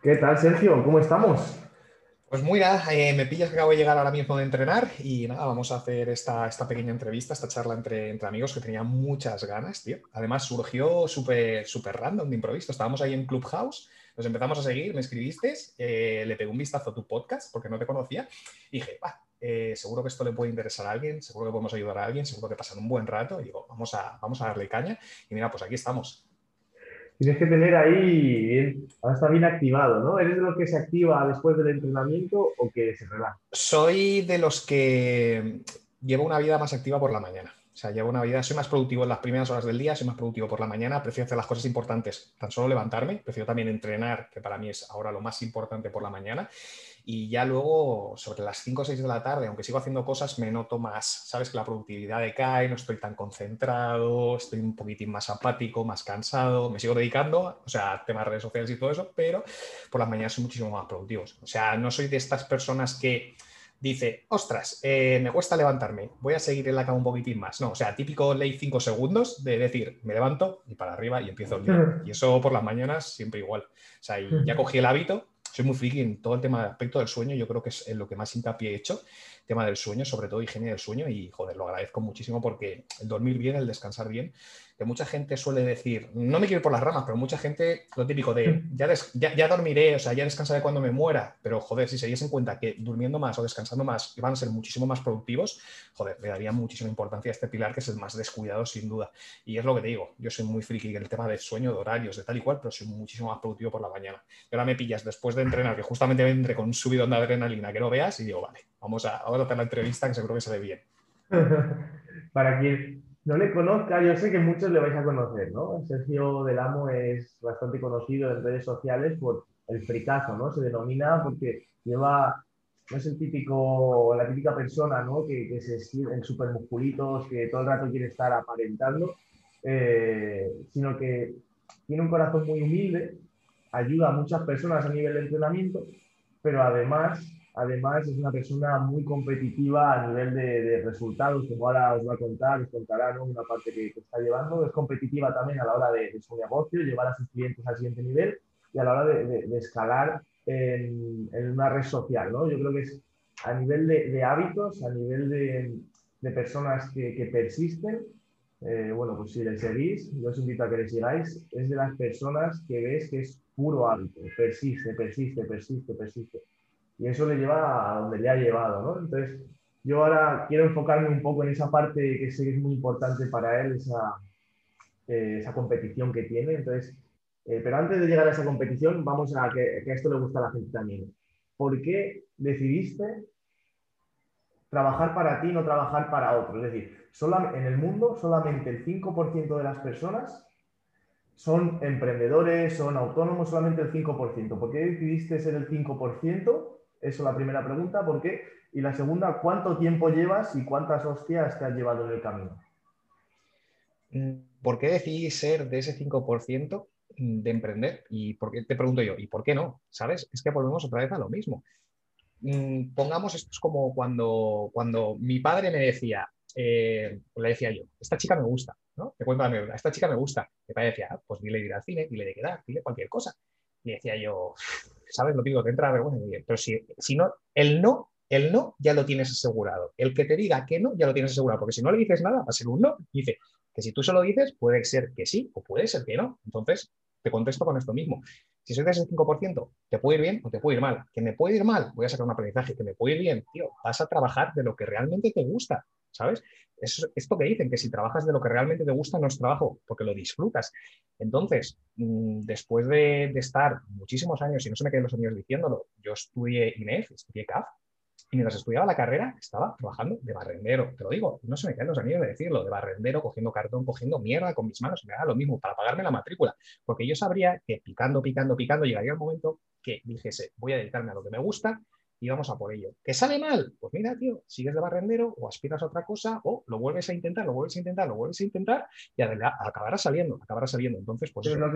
¿Qué tal, Sergio? ¿Cómo estamos? Pues mira, eh, me pillas que acabo de llegar ahora mismo de entrenar y nada, vamos a hacer esta, esta pequeña entrevista, esta charla entre, entre, amigos que tenía muchas ganas, tío. Además surgió súper súper random de improviso. Estábamos ahí en Clubhouse, nos empezamos a seguir, me escribiste, eh, le pegué un vistazo a tu podcast porque no te conocía y dije, va, eh, seguro que esto le puede interesar a alguien, seguro que podemos ayudar a alguien, seguro que pasan un buen rato y digo, vamos a, vamos a darle caña y mira, pues aquí estamos. Tienes que tener ahí, ahora está bien activado, ¿no? ¿Eres de los que se activa después del entrenamiento o que se relaja? Soy de los que llevo una vida más activa por la mañana. O sea, llevo una vida, soy más productivo en las primeras horas del día, soy más productivo por la mañana, prefiero hacer las cosas importantes, tan solo levantarme, prefiero también entrenar, que para mí es ahora lo más importante por la mañana y ya luego sobre las 5 o 6 de la tarde, aunque sigo haciendo cosas, me noto más, sabes que la productividad decae, no estoy tan concentrado, estoy un poquitín más apático, más cansado, me sigo dedicando, o sea, a temas de redes sociales y todo eso, pero por las mañanas soy muchísimo más productivos. O sea, no soy de estas personas que dice, ostras, eh, me cuesta levantarme, voy a seguir en la cama un poquitín más. No, o sea, típico ley 5 segundos de decir, me levanto y para arriba y empiezo el día. Y eso por las mañanas siempre igual. O sea, y ya cogí el hábito soy muy friki en todo el tema del aspecto del sueño, yo creo que es en lo que más hincapié he hecho, tema del sueño, sobre todo higiene del sueño, y joder, lo agradezco muchísimo porque el dormir bien, el descansar bien, que mucha gente suele decir, no me quiero ir por las ramas, pero mucha gente, lo típico de, ya, ya, dormiré, o sea, ya descansaré cuando me muera, pero joder, si se diese en cuenta que durmiendo más o descansando más van a ser muchísimo más productivos, joder, le daría muchísima importancia a este pilar que es el más descuidado sin duda. Y es lo que te digo, yo soy muy friki en el tema del sueño, de horarios, de tal y cual, pero soy muchísimo más productivo por la mañana. Y ahora me pillas después de entrenar, que justamente vendré con un subidón de adrenalina que no veas, y digo, vale, vamos a, vamos a hacer la entrevista que seguro que se ve bien. Para quien no le conozca, yo sé que muchos le vais a conocer, ¿no? Sergio Del Amo es bastante conocido en redes sociales por el fricazo, ¿no? Se denomina porque lleva, no es el típico, la típica persona, ¿no? Que, que se en super musculitos, que todo el rato quiere estar aparentando, eh, sino que tiene un corazón muy humilde, ayuda a muchas personas a nivel de entrenamiento, pero además Además, es una persona muy competitiva a nivel de, resultados, como ahora os va a contar, os contará una parte que, está llevando. Es competitiva también a la hora de, su negocio, llevar a sus clientes al siguiente nivel y a la hora de, escalar en, una red social. ¿no? Yo creo que es a nivel de, hábitos, a nivel de, personas que, persisten. Eh, bueno, pues si le seguís, yo os invito a que le sigáis. Es de las personas que ves que es puro hábito, persiste, persiste, persiste, persiste y eso le lleva a donde le ha llevado, ¿no? Entonces, yo ahora quiero enfocarme un poco en esa parte que sé que es muy importante para él, esa, eh, esa competición que tiene. Entonces, eh, pero antes de llegar a esa competición, vamos a que, que, esto le gusta a la gente también. ¿Por qué decidiste trabajar para ti, no trabajar para otro? Es decir, en el mundo solamente el 5% de las personas son emprendedores, son autónomos, solamente el 5%. ¿Por qué decidiste ser el 5%? Eso la primera pregunta, ¿por qué? Y la segunda, ¿cuánto tiempo llevas y cuántas hostias te has llevado en el camino? Mm, ¿Por qué decidí ser de ese 5% de emprender? Y por te pregunto yo, ¿y por qué no? ¿Sabes? Es que volvemos otra vez a lo mismo. Mm, pongamos esto es como cuando, cuando mi padre me decía, eh, le decía yo, esta chica me gusta, ¿no? Te cuento la esta chica me gusta. Mi padre decía, ah, pues dile ir al cine, dile de quedar, dile cualquier cosa. Y decía yo, ¿sabes? Lo digo, te entra vergüenza. Pero si, si no, el no, el no ya lo tienes asegurado. El que te diga que no, ya lo tienes asegurado. Porque si no le dices nada, va a ser un no. Dice que si tú se lo dices, puede ser que sí o puede ser que no. Entonces, te contesto con esto mismo. Si soy de ese 5%, te puede ir bien o te puede ir mal. Que me puede ir mal, voy a sacar un aprendizaje. Que me puede ir bien, tío, vas a trabajar de lo que realmente te gusta. ¿Sabes? Es esto que dicen, que si trabajas de lo que realmente te gusta, no es trabajo, porque lo disfrutas. Entonces, mm, después de, estar muchísimos años, y no se me queden los años diciéndolo, yo estudié INEF, estudié CAF, y mientras estudiaba la carrera estaba trabajando de barrendero, te lo digo, no se me quedan los años de decirlo, de barrendero, cogiendo cartón, cogiendo mierda con mis manos, me da lo mismo para pagarme la matrícula, porque yo sabría que picando, picando, picando, llegaría el momento que dijese, voy a dedicarme a lo que me gusta y vamos a por ello. ¿Que sale mal? Pues mira, tío, sigues de barrendero o aspiras a otra cosa o lo vuelves a intentar, lo vuelves a intentar, lo vuelves a intentar y acabará saliendo, acabará saliendo. Entonces, pues... Pero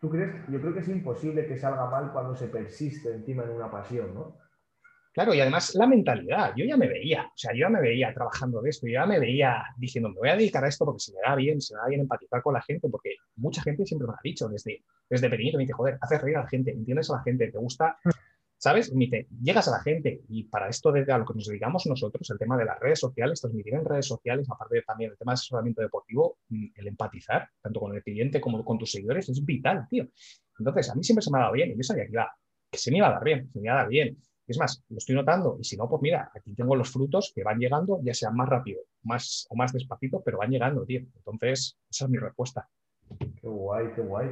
¿tú crees? Yo creo que es imposible que salga mal cuando se persiste encima en una pasión, ¿no? Claro, y además la mentalidad, yo ya me veía, o sea, yo ya me veía trabajando de esto, yo ya me veía diciendo, me voy a dedicar a esto porque se me da bien, se me da bien empatizar con la gente, porque mucha gente siempre me ha dicho desde, desde pequeñito me dice, joder, haces reír a la gente, entiendes a la gente, te gusta, ¿sabes? Llegas a la gente y para esto de a lo que nos dedicamos nosotros, el tema de las redes sociales, transmitir en redes sociales, aparte también el tema de asesoramiento deportivo, mm, el empatizar, tanto con el cliente como con tus seguidores, es vital, tío. Entonces, a mí siempre se me ha dado bien y yo sabía que, iba, se me iba a dar bien, se me iba a dar bien. Es más, lo estoy notando y si no, pues mira, aquí tengo los frutos que van llegando, ya sea más rápido más, o más despacito, pero van llegando, tío. Entonces, esa es mi respuesta. Qué guay, qué guay.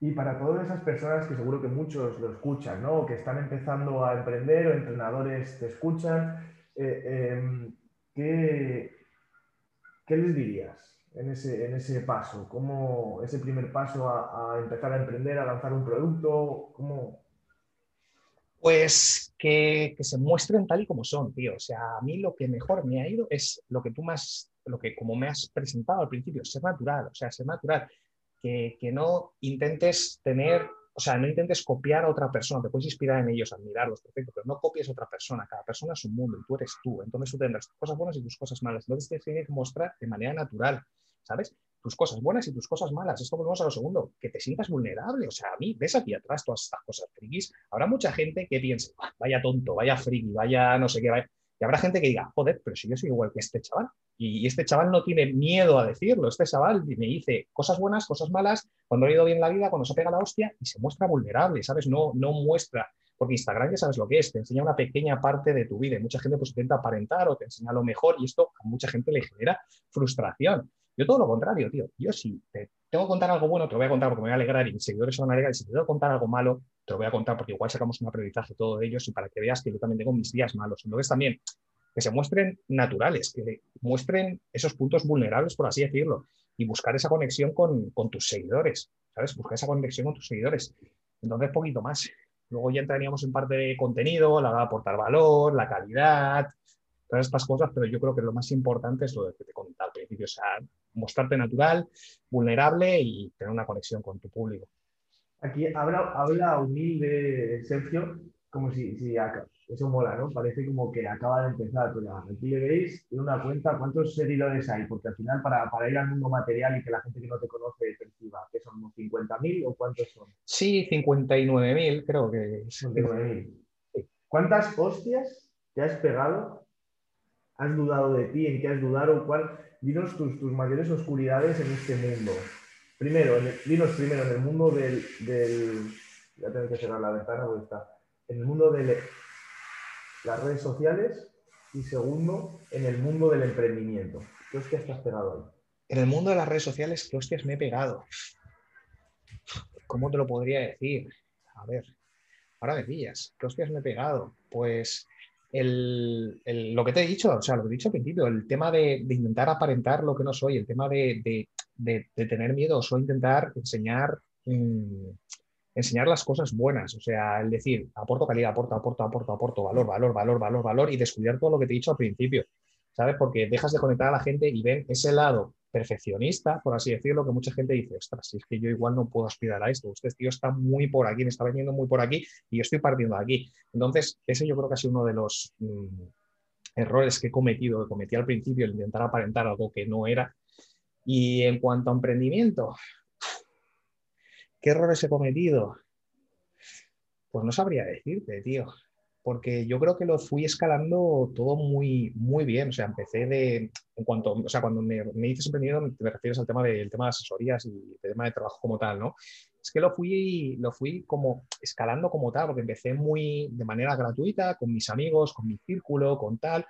Y para todas esas personas que seguro que muchos lo escuchan, ¿no? Que están empezando a emprender o entrenadores te escuchan, eh, em, ¿qué, les dirías en ese, en ese paso? ¿Cómo ese primer paso a, empezar a emprender, a lanzar un producto? ¿Cómo, pues que, se muestren tal y como son, tío. O sea, a mí lo que mejor me ha ido es lo que tú más, lo que como me has presentado al principio, ser natural, o sea, ser natural. Que, no intentes tener, o sea, no intentes copiar a otra persona, te puedes inspirar en ellos, admirarlos, perfecto, pero no copies a otra persona, cada persona es un mundo y tú eres tú, entonces tú tendrás tus cosas buenas y tus cosas malas, entonces tienes que mostrar de manera natural, ¿sabes? tus cosas buenas y tus cosas malas. Esto volvemos a lo segundo, que te sientas vulnerable. O sea, a mí, ves aquí atrás todas estas cosas frikis. Habrá mucha gente que piense, vaya tonto, vaya friki, vaya no sé qué, vaya... Y habrá gente que diga, joder, pero si yo soy igual que este chaval. Y, este chaval no tiene miedo a decirlo. Este chaval me dice cosas buenas, cosas malas, cuando ha ido bien la vida, cuando se pega la hostia y se muestra vulnerable, ¿sabes? No, no muestra porque Instagram ya sabes lo que es, te enseña una pequeña parte de tu vida y mucha gente pues intenta aparentar o te enseña lo mejor y esto a mucha gente le genera frustración. Yo todo lo contrario, tío. Yo si te tengo que contar algo bueno, te lo voy a contar porque me voy a alegrar y mis seguidores se van a alegrar. Y si te tengo que contar algo malo, te lo voy a contar porque igual sacamos un aprendizaje todo de ellos y para que veas que yo también tengo mis días malos. Entonces también que se muestren naturales, que muestren esos puntos vulnerables, por así decirlo, y buscar esa conexión con, con tus seguidores, ¿sabes? Buscar esa conexión con tus seguidores. Entonces, poquito más. Luego ya entraríamos en parte de contenido, la de aportar valor, la calidad, todas estas cosas, pero yo creo que lo más importante es lo que te contaba al principio, o sea, mostrarte natural, vulnerable y tener una conexión con tu público. Aquí habla, habla humilde Sergio, como si, si eso mola, ¿no? Parece como que acaba de empezar, pero aquí le veis en una cuenta cuántos seguidores hay, porque al final para, para, ir al mundo material y que la gente que no te conoce perciba, que son 50.000 o cuántos son? Sí, 59.000 creo que. 59.000. ¿Cuántas hostias te has pegado has dudado de ti, en qué has dudado, cuál. Dinos tus, mayores oscuridades en este mundo. Primero, dinos primero en el mundo del, del. Ya tengo que cerrar la ventana porque está. En el mundo de las redes sociales y segundo, en el mundo del emprendimiento. ¿Qué hostias te has pegado ahí? En el mundo de las redes sociales, ¿qué hostias me he pegado? ¿Cómo te lo podría decir? A ver, ahora me pillas. ¿Qué hostias me he pegado? Pues lo que te he dicho, o sea, lo que he dicho al principio, el tema de, intentar aparentar lo que no soy, el tema de, tener miedo, o intentar enseñar, mm, enseñar las cosas buenas, o sea, el decir, aporto calidad, aporto, aporto, aporto, aporto, valor, valor, valor, valor, valor, y descuidar todo lo que te he dicho al principio, ¿sabes? Porque dejas de conectar a la gente y ven ese lado perfeccionista, por así decirlo, que mucha gente dice, ostras, si es que yo igual no puedo aspirar a esto, usted tío está muy por aquí, me está vendiendo muy por aquí y yo estoy partiendo de aquí. Entonces, ese yo creo que ha sido uno de los mm, errores que he cometido, que cometí al principio, el intentar aparentar algo que no era. Y en cuanto a emprendimiento, ¿qué errores he cometido? Pues no sabría decirte, tío porque yo creo que lo fui escalando todo muy, muy bien. O sea, empecé de, en cuanto, o sea, cuando me, me dices emprendimiento, te refieres al tema del tema de asesorías y el tema de trabajo como tal, ¿no? Es que lo fui, lo fui como escalando como tal, porque empecé muy de manera gratuita, con mis amigos, con mi círculo, con tal.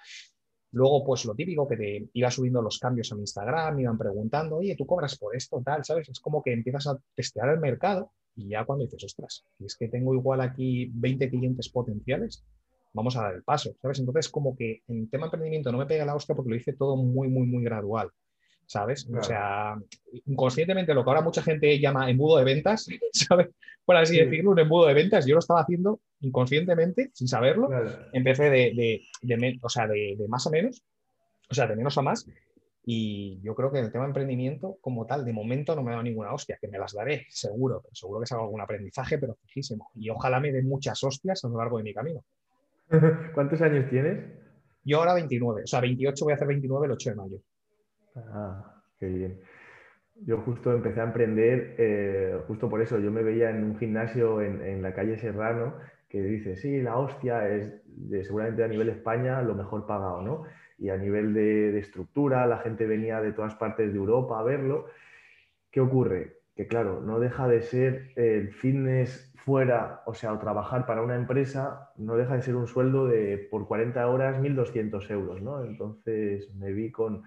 Luego, pues lo típico que te iba subiendo los cambios en Instagram, me iban preguntando, oye, ¿tú cobras por esto? Tal, ¿sabes? Es como que empiezas a testear el mercado y ya cuando dices, ostras, es que tengo igual aquí 20 clientes potenciales, vamos a dar el paso, ¿sabes? Entonces, como que en tema emprendimiento no me pega la hostia porque lo hice todo muy, muy, muy gradual, ¿sabes? O sea, inconscientemente lo que ahora mucha gente llama embudo de ventas, ¿sabes? Por así decirlo, un embudo de ventas, yo lo estaba haciendo inconscientemente, sin saberlo. Empecé de, de, o sea, de, más a menos, o sea, de menos a más, y yo creo que en el tema de emprendimiento, como tal, de momento no me ha dado ninguna hostia, que me las daré, seguro, pero seguro que salga algún aprendizaje, pero fijísimo. Y ojalá me dé muchas hostias a lo largo de mi camino. ¿Cuántos años tienes? Yo ahora 29, o sea, 28 voy a hacer 29 el 8 de mayo. Ah, qué bien. Yo justo empecé a emprender, eh, justo por eso, yo me veía en un gimnasio en, en la calle Serrano que dice, sí, la hostia es de, seguramente a nivel España lo mejor pagado, ¿no? Y a nivel de, estructura, la gente venía de todas partes de Europa a verlo. ¿Qué ocurre? Que claro, no deja de ser el fitness fuera, o sea, o trabajar para una empresa, no deja de ser un sueldo de por 40 horas 1.200 euros, ¿no? Entonces me vi con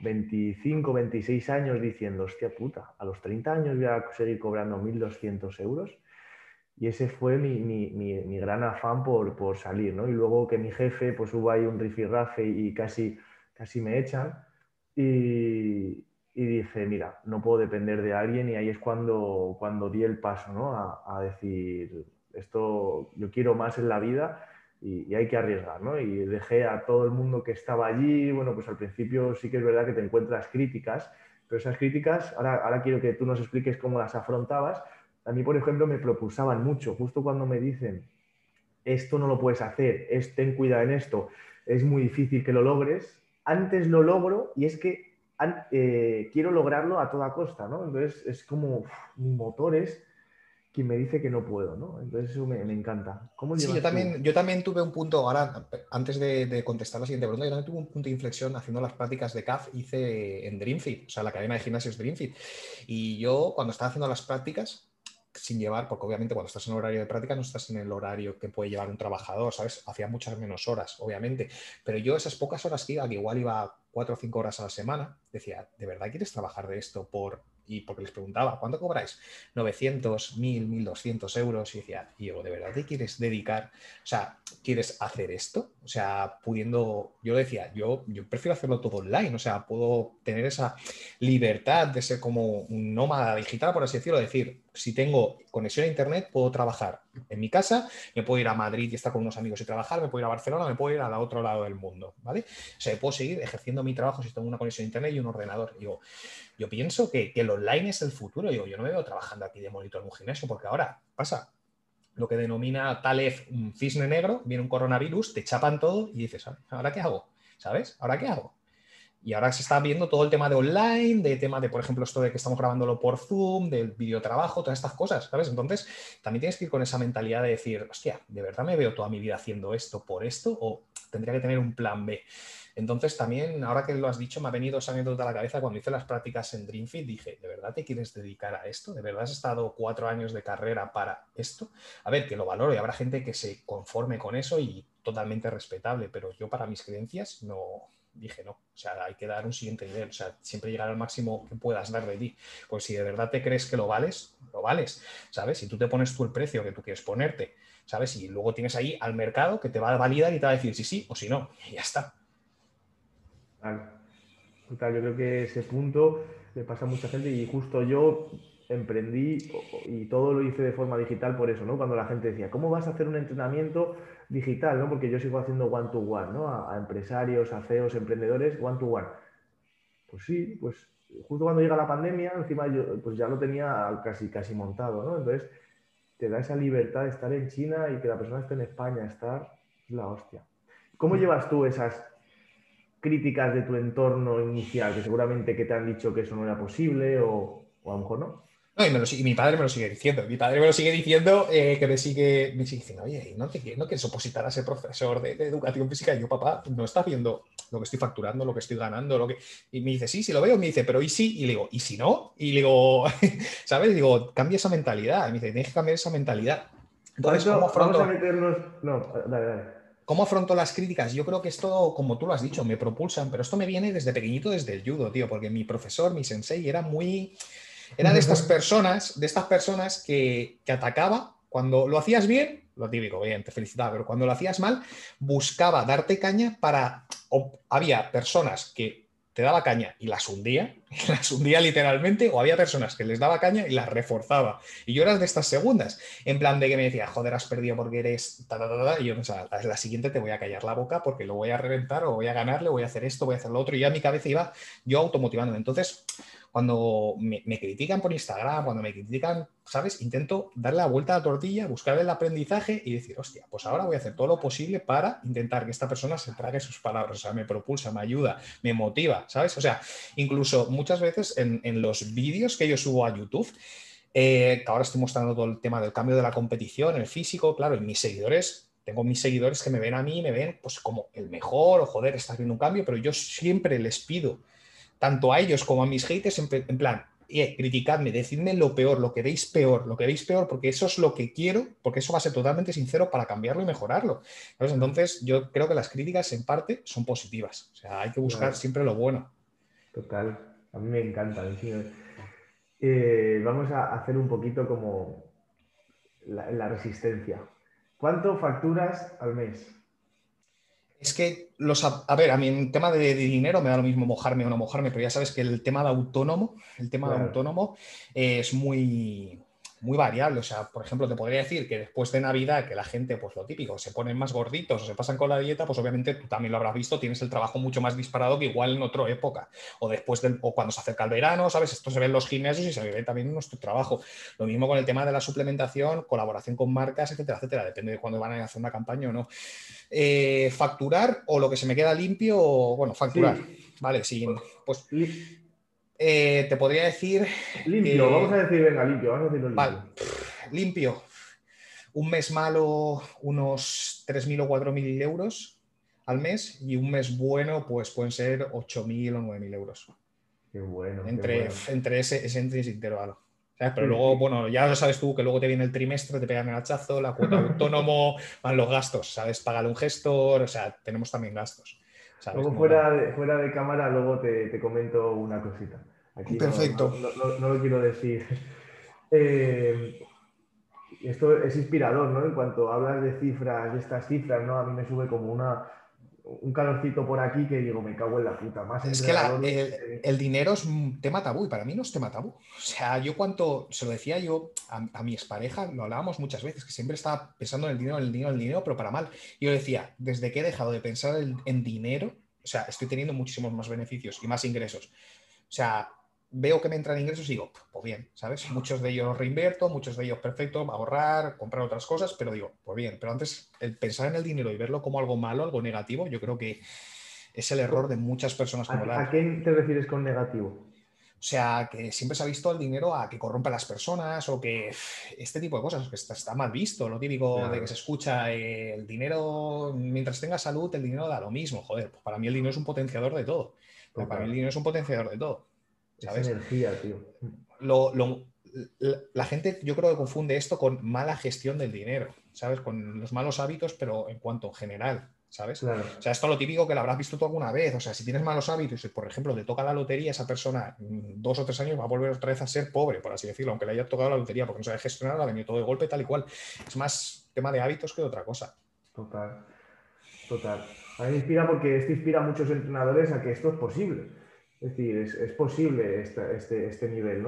25, 26 años diciendo, hostia puta, a los 30 años voy a seguir cobrando 1.200 euros. Y ese fue mi, mi, mi, gran afán por, por, salir, ¿no? Y luego que mi jefe, pues hubo ahí un rifirrafe y casi, casi me echan. Y, y, dije, mira, no puedo depender de alguien. Y ahí es cuando, cuando di el paso, ¿no? A, decir, esto, yo quiero más en la vida y, hay que arriesgar, ¿no? Y dejé a todo el mundo que estaba allí, bueno, pues al principio sí que es verdad que te encuentras críticas, pero esas críticas, ahora, ahora quiero que tú nos expliques cómo las afrontabas. A mí, por ejemplo, me propulsaban mucho, justo cuando me dicen, esto no lo puedes hacer, es, ten cuidado en esto, es muy difícil que lo logres, antes lo logro y es que eh, quiero lograrlo a toda costa, ¿no? Entonces es como, mi motor es quien me dice que no puedo, ¿no? Entonces eso me, me encanta. ¿Cómo sí, yo también, yo también tuve un punto, ahora, antes de, de, contestar la siguiente pregunta, yo también tuve un punto de inflexión haciendo las prácticas de CAF, hice en DreamFit, o sea, la cadena de gimnasios DreamFit. Y yo, cuando estaba haciendo las prácticas, sin llevar, porque obviamente cuando estás en horario de práctica no estás en el horario que puede llevar un trabajador, ¿sabes? Hacía muchas menos horas, obviamente. Pero yo esas pocas horas que iba, que igual iba cuatro o cinco horas a la semana, decía, ¿de verdad quieres trabajar de esto por y porque les preguntaba, ¿cuánto cobráis? 900, 1000, 1200 euros. Y decía, Diego, ¿de verdad te quieres dedicar? O sea, ¿quieres hacer esto? O sea, pudiendo, yo decía, yo, yo prefiero hacerlo todo online, o sea, puedo tener esa libertad de ser como un nómada digital, por así decirlo, decir, si tengo conexión a internet, puedo trabajar en mi casa, me puedo ir a Madrid y estar con unos amigos y trabajar, me puedo ir a Barcelona, me puedo ir al otro lado del mundo, ¿vale? O sea, puedo seguir ejerciendo mi trabajo si tengo una conexión a internet y un ordenador. Digo, yo pienso que, que el online es el futuro. Digo, yo no me veo trabajando aquí de monitor en un gimnasio, porque ahora pasa lo que denomina Talef un cisne negro, viene un coronavirus, te chapan todo y dices, ¿ahora qué hago? ¿Sabes? ¿Ahora qué hago? Y ahora se está viendo todo el tema de online, de tema de, por ejemplo, esto de que estamos grabándolo por Zoom, del videotrabajo, todas estas cosas, ¿sabes? Entonces, también tienes que ir con esa mentalidad de decir, hostia, ¿de verdad me veo toda mi vida haciendo esto por esto? ¿O tendría que tener un plan B? Entonces, también, ahora que lo has dicho, me ha venido esa anécdota a la cabeza cuando hice las prácticas en Dreamfit. Dije, ¿de verdad te quieres dedicar a esto? ¿De verdad has estado cuatro años de carrera para esto? A ver, que lo valoro y habrá gente que se conforme con eso y totalmente respetable, pero yo para mis creencias no, dije no, o sea, hay que dar un siguiente nivel, o sea, siempre llegar al máximo que puedas dar de ti. Pues si de verdad te crees que lo vales, lo vales, ¿sabes? Si tú te pones tú el precio que tú quieres ponerte, ¿sabes? Y luego tienes ahí al mercado que te va a validar y te va a decir si sí o si no, y ya está. Yo creo que ese punto le pasa a mucha gente y justo yo emprendí y todo lo hice de forma digital por eso, ¿no? Cuando la gente decía, ¿cómo vas a hacer un entrenamiento digital, ¿no? Porque yo sigo haciendo one-to-one, ¿no? A, empresarios, a CEOs, emprendedores, one-to-one. Pues sí, pues justo cuando llega la pandemia, encima yo pues ya lo tenía casi, casi montado, ¿no? Entonces te da esa libertad de estar en China y que la persona esté en España, estar es la hostia. ¿Cómo llevas tú esas críticas de tu entorno inicial, que seguramente que te han dicho que eso no era posible o, o a lo mejor no? No, y, mi padre me lo sigue diciendo. Mi padre me lo sigue diciendo eh, que me sigue, me sigue diciendo, oye, ¿no, te, no quieres opositar a ser profesor de, educación física? Y yo, papá, no está viendo lo que estoy facturando, lo que estoy ganando, lo que. Y me dice, sí, sí lo veo. me dice, pero ¿y sí? Y le digo, ¿y si no? Y le digo, ¿sabes? digo, cambia esa mentalidad. Y me dice, tienes que cambiar esa mentalidad. Entonces, ¿cómo afronto... Vamos a meternos... No, dale, dale. ¿Cómo afronto las críticas? Yo creo que esto, como tú lo has dicho, me propulsan, pero esto me viene desde pequeñito, desde el judo, tío, porque mi profesor, mi sensei, era muy era de estas personas, de estas personas que, que atacaba cuando lo hacías bien, lo típico, bien, te felicitaba, pero cuando lo hacías mal, buscaba darte caña para... había personas que te daba caña y las hundía, las hundía literalmente, o había personas que les daba caña y las reforzaba. Y yo era de estas segundas, en plan de que me decía, joder, has perdido porque eres... y yo pensaba, la siguiente te voy a callar la boca porque lo voy a reventar o voy a ganarle, voy a hacer esto, voy a hacer lo otro. Y ya mi cabeza iba yo automotivándome. Entonces, cuando me, critican por Instagram, cuando me critican, ¿sabes? Intento darle la vuelta a la tortilla, buscar el aprendizaje y decir, hostia, pues ahora voy a hacer todo lo posible para intentar que esta persona se trague sus palabras, o sea, me propulsa, me ayuda, me motiva, ¿sabes? O sea, incluso muchas veces en, los vídeos que yo subo a YouTube, eh, ahora estoy mostrando todo el tema del cambio de la competición, el físico, claro, en mis seguidores tengo mis seguidores que me ven a mí me ven pues como el mejor o joder, estás viendo un cambio, pero yo siempre les pido, tanto a ellos como a mis haters, en, plan, eh, criticadme, decidme lo peor, lo que veis peor, lo que veis peor, porque eso es lo que quiero, porque eso va a ser totalmente sincero para cambiarlo y mejorarlo. Entonces, yo creo que las críticas en parte son positivas. O sea, hay que buscar siempre lo bueno. Total, a mí me encanta. Eh, vamos a hacer un poquito como la resistencia. ¿Cuánto facturas al mes? Es que los, a ver, a mí en tema de, dinero me da lo mismo mojarme o no mojarme, pero ya sabes que el tema de autónomo, el tema de autónomo es muy, muy variable. O sea, por ejemplo, te podría decir que después de Navidad, que la gente, pues lo típico, se ponen más gorditos o se pasan con la dieta, pues obviamente tú también lo habrás visto, tienes el trabajo mucho más disparado que igual en otra época. O después del, o cuando se acerca el verano, ¿sabes? Esto se ve en los gimnasios y se ve también en nuestro trabajo. Lo mismo con el tema de la suplementación, colaboración con marcas, etcétera, etcétera. Depende de cuándo van a hacer una campaña o no. Eh, facturar o lo que se me queda limpio, o, bueno, facturar. Vale, sí. Pues eh, te podría decir. Limpio, vamos a decir, venga, limpio, vamos a decirlo limpio. limpio. Un mes malo, unos 3.000 o 4.000 euros al mes, y un mes bueno, pues pueden ser 8.000 o 9.000 euros. Qué bueno. Entre, entre ese, ese, intervalo. Pero luego, bueno, ya lo sabes tú que luego te viene el trimestre, te pegan el hachazo, la cuota autónomo, van los gastos, ¿sabes? Págale un gestor, o sea, tenemos también gastos. Luego fuera de, fuera de cámara, luego te, te comento una cosita. Perfecto. No, lo quiero decir. Eh, esto es inspirador, ¿no? En cuanto hablas de cifras, de estas cifras, ¿no? A mí me sube como una, un calorcito por aquí que digo, me cago en la puta. Más es que el, dinero es un tema tabú y para mí no es tema tabú. O sea, yo cuanto, se lo decía yo a, mi expareja, lo hablábamos muchas veces, que siempre estaba pensando en el dinero, en el dinero, en el dinero, pero para mal. Yo decía, desde que he dejado de pensar en dinero, o sea, estoy teniendo muchísimos más beneficios y más ingresos. O sea, veo que me entran ingresos y digo, pues bien, ¿sabes? Muchos de ellos reinvierto, muchos de ellos perfecto, ahorrar, comprar otras cosas, pero digo, pues bien, pero antes el pensar en el dinero y verlo como algo malo, algo negativo, yo creo que es el error de muchas personas como ¿A, ¿A qué te refieres con negativo? O sea, que siempre se ha visto el dinero a que corrompe a las personas o que este tipo de cosas, que está, mal visto, lo típico de que se escucha eh, el dinero, mientras tenga salud, el dinero da lo mismo. Joder, pues para mí el dinero es un potenciador de todo. Para mí el dinero es un potenciador de todo. ¿Sabes? energía, tío. la gente yo creo que confunde esto con mala gestión del dinero, ¿sabes? Con los malos hábitos, pero en cuanto general, ¿sabes? O sea, esto es lo típico que lo habrás visto tú alguna vez. O sea, si tienes malos hábitos y, por ejemplo, te toca la lotería, esa persona dos o tres años va a volver otra vez a ser pobre, por así decirlo, aunque le haya tocado la lotería porque no sabe gestionar, ha venido todo de golpe, tal y cual. Es más tema de hábitos que de otra cosa. Total, total. A mí me inspira porque esto inspira a muchos entrenadores a que esto es posible es decir, es, posible este, este, nivel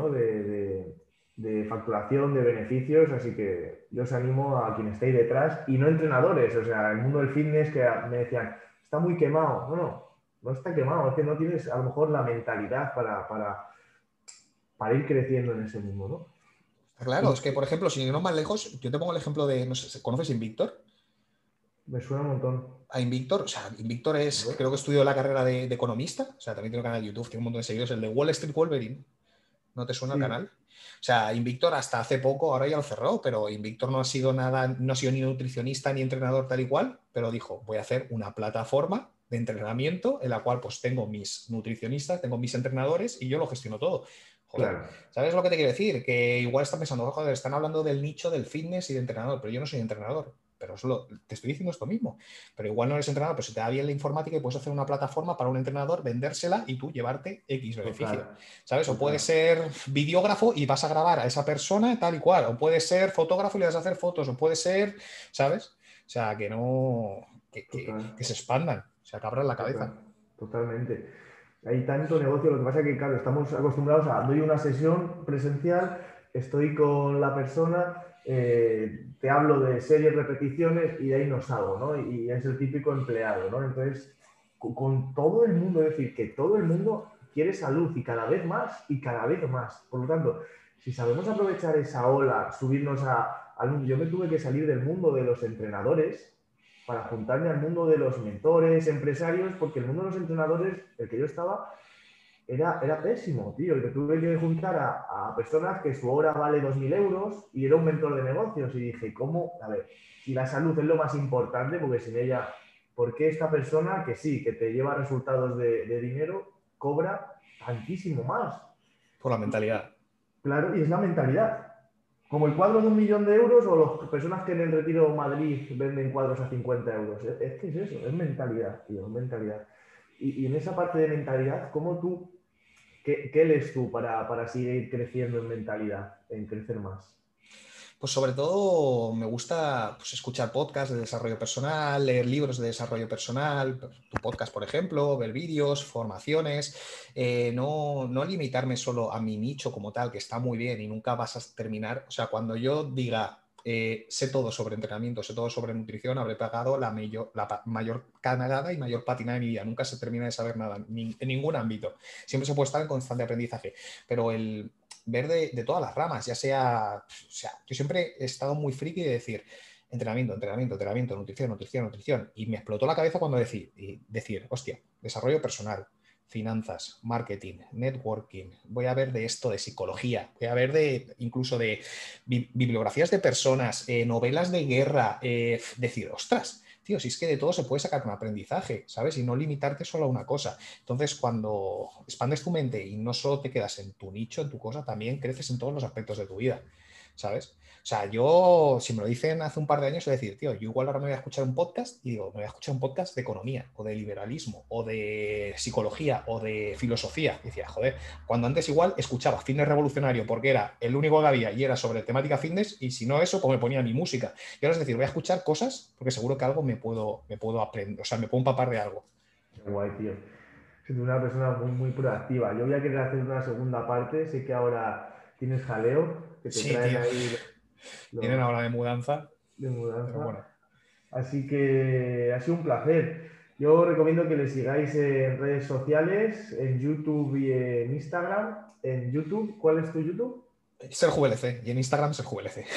de, facturación, de beneficios, así que yo os animo a quien estéis detrás y no entrenadores, o sea, el mundo del fitness que me decían, está muy quemado. No, no, no está quemado, es que no tienes a lo mejor la mentalidad para, para, ir creciendo en ese mundo, ¿no? Claro, es que, por ejemplo, si no más lejos, yo te pongo el ejemplo de, no sé, ¿conoces Invictor? Me suena un montón. A Invictor, o sea, Invictor es, creo que estudió la carrera de, economista, o sea, también tiene un canal de YouTube, tiene un montón de seguidores, el de Wall Street Wolverine. ¿No te suena el canal? O sea, Invictor hasta hace poco, ahora ya lo cerró, pero Invictor no ha sido nada, no ha sido ni nutricionista ni entrenador tal y cual, pero dijo, voy a hacer una plataforma de entrenamiento en la cual pues tengo mis nutricionistas, tengo mis entrenadores y yo lo gestiono todo. Joder, ¿sabes lo que te quiero decir? Que igual están pensando, joder, están hablando del nicho del fitness y de entrenador, pero yo no soy entrenador pero solo te estoy diciendo esto mismo. Pero igual no eres entrenador, pero si te da bien la informática y puedes hacer una plataforma para un entrenador, vendérsela y tú llevarte X beneficio. ¿Sabes? O puede ser videógrafo y vas a grabar a esa persona tal y cual. O puede ser fotógrafo y le vas a hacer fotos. O puede ser, ¿sabes? O sea, que no. que, se expandan, o sea, que abran la cabeza. Totalmente. Hay tanto negocio, lo que pasa es que, claro, estamos acostumbrados a doy una sesión presencial, estoy con la persona eh, te hablo de series, repeticiones y de ahí no salgo, ¿no? Y es el típico empleado, ¿no? Entonces, con, todo el mundo, es decir, que todo el mundo quiere salud y cada vez más y cada vez más. Por lo tanto, si sabemos aprovechar esa ola, subirnos a, a yo me tuve que salir del mundo de los entrenadores para juntarme al mundo de los mentores, empresarios, porque el mundo de los entrenadores, el que yo estaba, era, era pésimo, tío. Y me tuve que juntar a, a, personas que su hora vale 2.000 euros y era un mentor de negocios. Y dije, ¿cómo? A ver, si la salud es lo más importante, porque sin ella, ¿por qué esta persona que sí, que te lleva resultados de, de dinero, cobra tantísimo más? Por la mentalidad. Claro, y es la mentalidad. Como el cuadro de un millón de euros o las personas que en el Retiro Madrid venden cuadros a 50 euros. Es, que es eso, es mentalidad, tío, es mentalidad. Y, y, en esa parte de mentalidad, ¿cómo tú, qué, qué lees tú para, para seguir creciendo en mentalidad, en crecer más? Pues sobre todo me gusta pues, escuchar podcasts de desarrollo personal, leer libros de desarrollo personal, tu podcast, por ejemplo, ver vídeos, formaciones, eh, no, no limitarme solo a mi nicho como tal, que está muy bien y nunca vas a terminar. O sea, cuando yo diga, eh, sé todo sobre entrenamiento, sé todo sobre nutrición, habré pagado la, mayor, la mayor canagada y mayor patina de mi vida. Nunca se termina de saber nada en ningún ámbito. Siempre se puede estar en constante aprendizaje, pero el, ver de, todas las ramas, ya sea, o sea, yo siempre he estado muy friki de decir entrenamiento, entrenamiento, entrenamiento, nutrición, nutrición, nutrición, y me explotó la cabeza cuando decir, decir, hostia, desarrollo personal, finanzas, marketing, networking, voy a ver de esto de psicología, voy a ver de incluso de bibliografías de personas, eh, novelas de guerra, eh, decir, ostras, tío, si es que de todo se puede sacar un aprendizaje, ¿sabes? Y no limitarte solo a una cosa. Entonces, cuando expandes tu mente y no solo te quedas en tu nicho, en tu cosa, también creces en todos los aspectos de tu vida, ¿sabes? O sea, yo, si me lo dicen hace un par de años, a decir, tío, yo igual ahora me voy a escuchar un podcast y digo, me voy a escuchar un podcast de economía, o de liberalismo, o de psicología, o de filosofía. Y decía, joder, cuando antes igual escuchaba fitness revolucionario porque era el único que había y era sobre temática fitness, y si no eso, pues me ponía mi música. Y ahora es decir, voy a escuchar cosas porque seguro que algo me puedo, me puedo aprender, o sea, me puedo empapar de algo. Qué guay, tío. Soy una persona muy, muy proactiva. Yo voy a querer hacer una segunda parte. Sé que ahora tienes jaleo, que te traen ahí tienen ahora de mudanza. De mudanza. Así que ha sido un placer. Yo recomiendo que le sigáis en redes sociales, en YouTube y en Instagram. En YouTube, ¿cuál es tu YouTube? Sergio VLC y en Instagram Sergio VLC.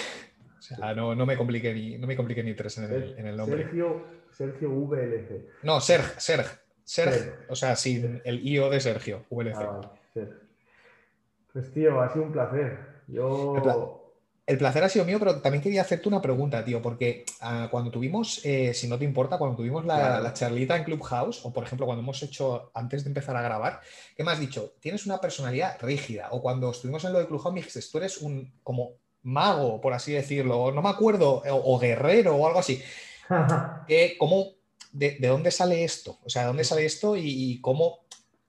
O sea, no, no, me complique ni, no me complique ni tres en el, en el nombre. Sergio, Sergio VLC. No, Serg, Serg. Serg, o sea, sin el IO de Sergio, VLC. Ah, pues tío, ha sido un placer. Yo el placer ha sido mío, pero también quería hacerte una pregunta, tío, porque ah, cuando tuvimos, eh, si no te importa, cuando tuvimos la, charlita en Clubhouse, o por ejemplo cuando hemos hecho antes de empezar a grabar, ¿qué me has dicho? Tienes una personalidad rígida, o cuando estuvimos en lo de Clubhouse me dijiste, tú eres un como mago, por así decirlo, no me acuerdo, o, guerrero o algo así. ¿cómo, de, dónde sale esto? O sea, ¿de dónde sale esto y cómo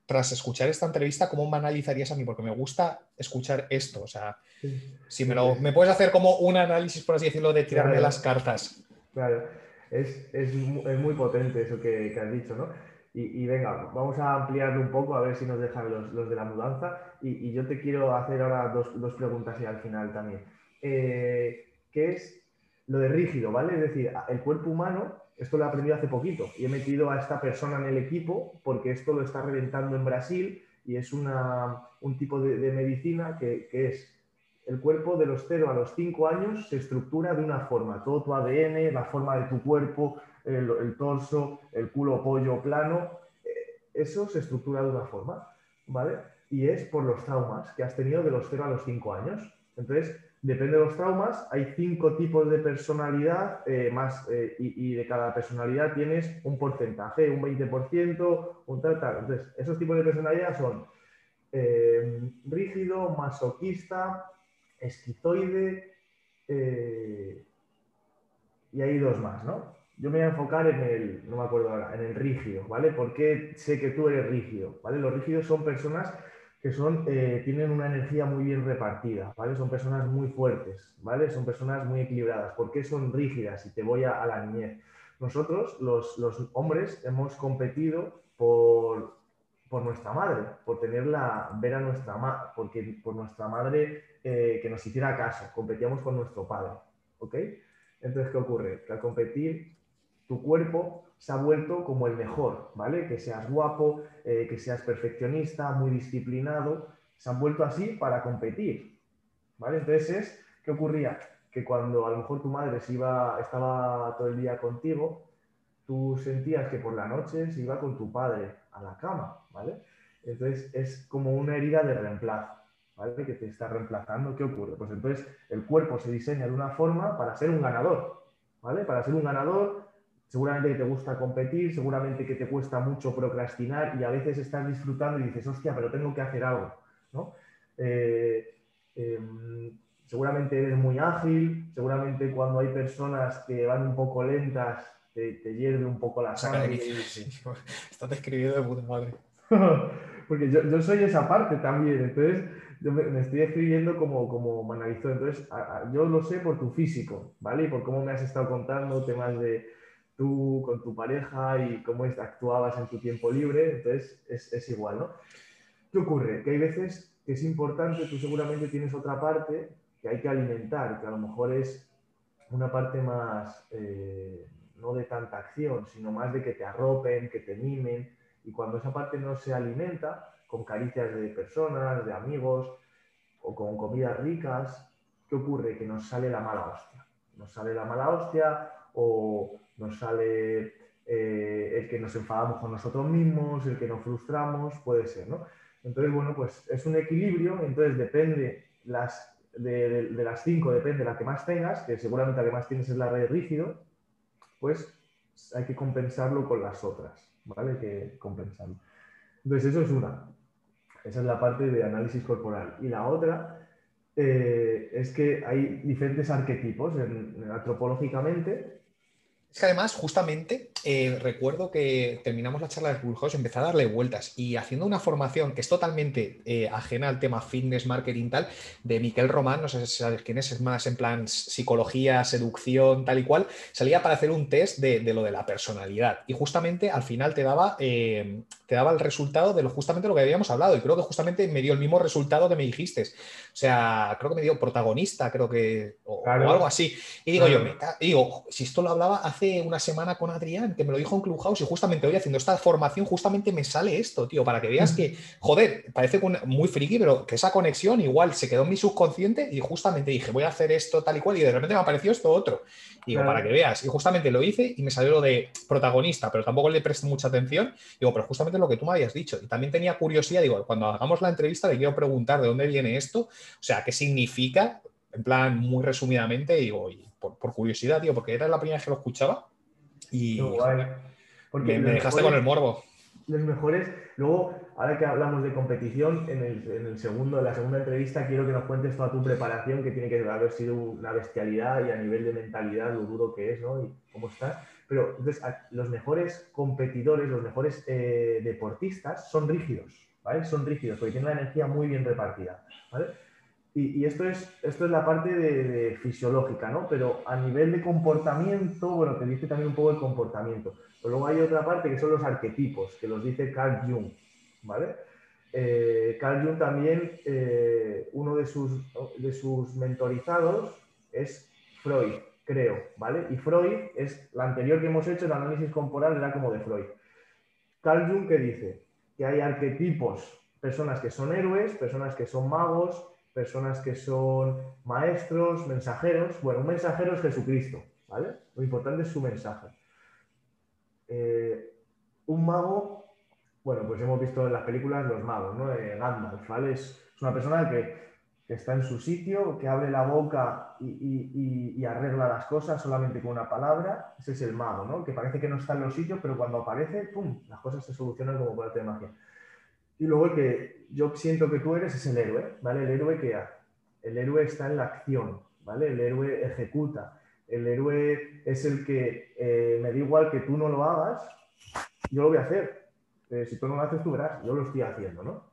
tras escuchar esta entrevista, ¿cómo me analizarías a mí? Porque me gusta escuchar esto. O sea, si me, lo, me puedes hacer como un análisis, por así decirlo, de tirarme las cartas. Claro, es, es, muy potente eso que, has dicho, ¿no? Y, venga, vamos a ampliarlo un poco a ver si nos dejan los, los de la mudanza. Y, yo te quiero hacer ahora dos, dos preguntas y al final también. Eh, ¿Qué es lo de rígido, ¿vale? Es decir, el cuerpo humano esto lo he aprendido hace poquito y he metido a esta persona en el equipo porque esto lo está reventando en Brasil y es un tipo de, medicina que, es el cuerpo de los 0 a los 5 años se estructura de una forma, todo tu ADN, la forma de tu cuerpo, el, torso, el culo pollo plano, eh, eso se estructura de una forma, ¿vale? Y es por los traumas que has tenido de los 0 a los 5 años. Entonces, Depende de los traumas, hay cinco tipos de personalidad eh, más, eh, y, de cada personalidad tienes un porcentaje, un 20%, un tal, tal. Entonces, esos tipos de personalidad son eh, rígido, masoquista, esquizoide, y hay dos más, ¿no? Yo me voy a enfocar en el, no me acuerdo ahora, en el rígido, ¿vale? Porque sé que tú eres rígido, ¿vale? Los rígidos son personas que son, eh, tienen una energía muy bien repartida, ¿vale? Son personas muy fuertes, ¿vale? Son personas muy equilibradas. ¿Por qué son rígidas? Y te voy a, la niñez. Nosotros, los, los hombres, hemos competido por, por, nuestra madre, por tenerla, ver a nuestra madre, porque por nuestra madre eh, que nos hiciera caso, competíamos con nuestro padre, ¿ok? Entonces, ¿qué ocurre? Que al competir tu cuerpo se ha vuelto como el mejor, ¿vale? Que seas guapo, eh, que seas perfeccionista, muy disciplinado, se han vuelto así para competir, ¿vale? Entonces, ¿qué ocurría? Que cuando a lo mejor tu madre se iba, estaba todo el día contigo, tú sentías que por la noche se iba con tu padre a la cama, ¿vale? Entonces es como una herida de reemplazo, ¿vale? Que te está reemplazando. ¿Qué ocurre? Pues entonces el cuerpo se diseña de una forma para ser un ganador, ¿vale? Para ser un ganador, seguramente que te gusta competir, seguramente que te cuesta mucho procrastinar y a veces estás disfrutando y dices, hostia, pero tengo que hacer algo, ¿no? Eh, em, seguramente eres muy ágil, seguramente cuando hay personas que van un poco lentas te, te hierve un poco la sangre. Estás describiendo de puta madre. Porque yo, yo, soy esa parte también, entonces yo me, estoy escribiendo como, como. Entonces, yo lo sé por tu físico, ¿vale? Y por cómo me has estado contando temas de tú con tu pareja y cómo actuabas en tu tiempo libre, entonces es, es igual, ¿no? ¿Qué ocurre? Que hay veces que es importante, tú seguramente tienes otra parte que hay que alimentar, que a lo mejor es una parte más, eh, no de tanta acción, sino más de que te arropen, que te mimen, y cuando esa parte no se alimenta con caricias de personas, de amigos o con comidas ricas, ¿qué ocurre? Que nos sale la mala hostia. Nos sale la mala hostia o nos sale eh, el que nos enfadamos con nosotros mismos, el que nos frustramos, puede ser, ¿no? Entonces, bueno, pues es un equilibrio, entonces depende las, de, las cinco, depende la que más tengas, que seguramente la que más tienes es la red rígido, pues hay que compensarlo con las otras. ¿vale? Que compensarlo. Entonces, eso es una. Esa es la parte de análisis corporal. Y la otra eh, es que hay diferentes arquetipos antropológicamente es que además, justamente, eh, recuerdo que terminamos la charla de Clubhouse, empecé a darle vueltas y haciendo una formación que es totalmente eh, ajena al tema fitness, marketing, tal, de Miquel Román, no sé si sabes quién es, es más en plan psicología, seducción, tal y cual, salía para hacer un test de, lo de la personalidad y justamente al final te daba, eh, te daba el resultado de lo, justamente lo que habíamos hablado y creo que justamente me dio el mismo resultado que me dijiste. O sea, creo que me dio protagonista, creo que, o, algo así. Y digo yo, me, digo, si esto lo hablaba hace una semana con Adrián, que me lo dijo en Clubhouse, y justamente hoy haciendo esta formación, justamente me sale esto, tío, para que veas que, joder, parece muy friki, pero que esa conexión igual se quedó en mi subconsciente y justamente dije, voy a hacer esto tal y cual, y de repente me apareció esto otro. Digo, para que veas. Y justamente lo hice y me salió lo de protagonista, pero tampoco le presté mucha atención. Digo, pero justamente lo que tú me habías dicho. Y también tenía curiosidad, digo, cuando hagamos la entrevista le quiero preguntar de dónde viene esto, o sea, qué significa, en plan, muy resumidamente, digo, por, curiosidad, tío, porque era la primera vez que lo escuchaba y Porque me, dejaste con el morbo. Los mejores, luego, ahora que hablamos de competición, en el, segundo, en la segunda entrevista quiero que nos cuentes toda tu preparación, que tiene que haber sido una bestialidad y a nivel de mentalidad lo duro que es, ¿no? Y cómo estás. Pero entonces, los mejores competidores, los mejores eh, deportistas son rígidos, ¿vale? Son rígidos porque tienen la energía muy bien repartida, ¿vale? Y, esto, es, esto es la parte de, fisiológica, ¿no? Pero a nivel de comportamiento, bueno, te dice también un poco el comportamiento. Pero luego hay otra parte que son los arquetipos, que los dice Carl Jung, ¿vale? Eh, Carl Jung también, eh, uno de sus, de sus mentorizados es Freud, creo, ¿vale? Y Freud es, la anterior que hemos hecho, el análisis corporal era como de Freud. Carl Jung que dice que hay arquetipos, personas que son héroes, personas que son magos, personas que son maestros, mensajeros. Bueno, un mensajero es Jesucristo, ¿vale? Lo importante es su mensaje. Eh, un mago, bueno, pues hemos visto en las películas los magos, ¿no? Gandalf, ¿vale? Es, una persona que, está en su sitio, que abre la boca y, arregla las cosas solamente con una palabra. Ese es el mago, ¿no? Que parece que no está en los sitios, pero cuando aparece, ¡pum!, las cosas se solucionan como por arte de magia. Y luego el que yo siento que tú eres es el héroe, ¿vale? El héroe que el héroe está en la acción, ¿vale? El héroe ejecuta. El héroe es el que eh, me da igual que tú no lo hagas, yo lo voy a hacer. Eh, si tú no lo haces, tú verás, yo lo estoy haciendo, ¿no?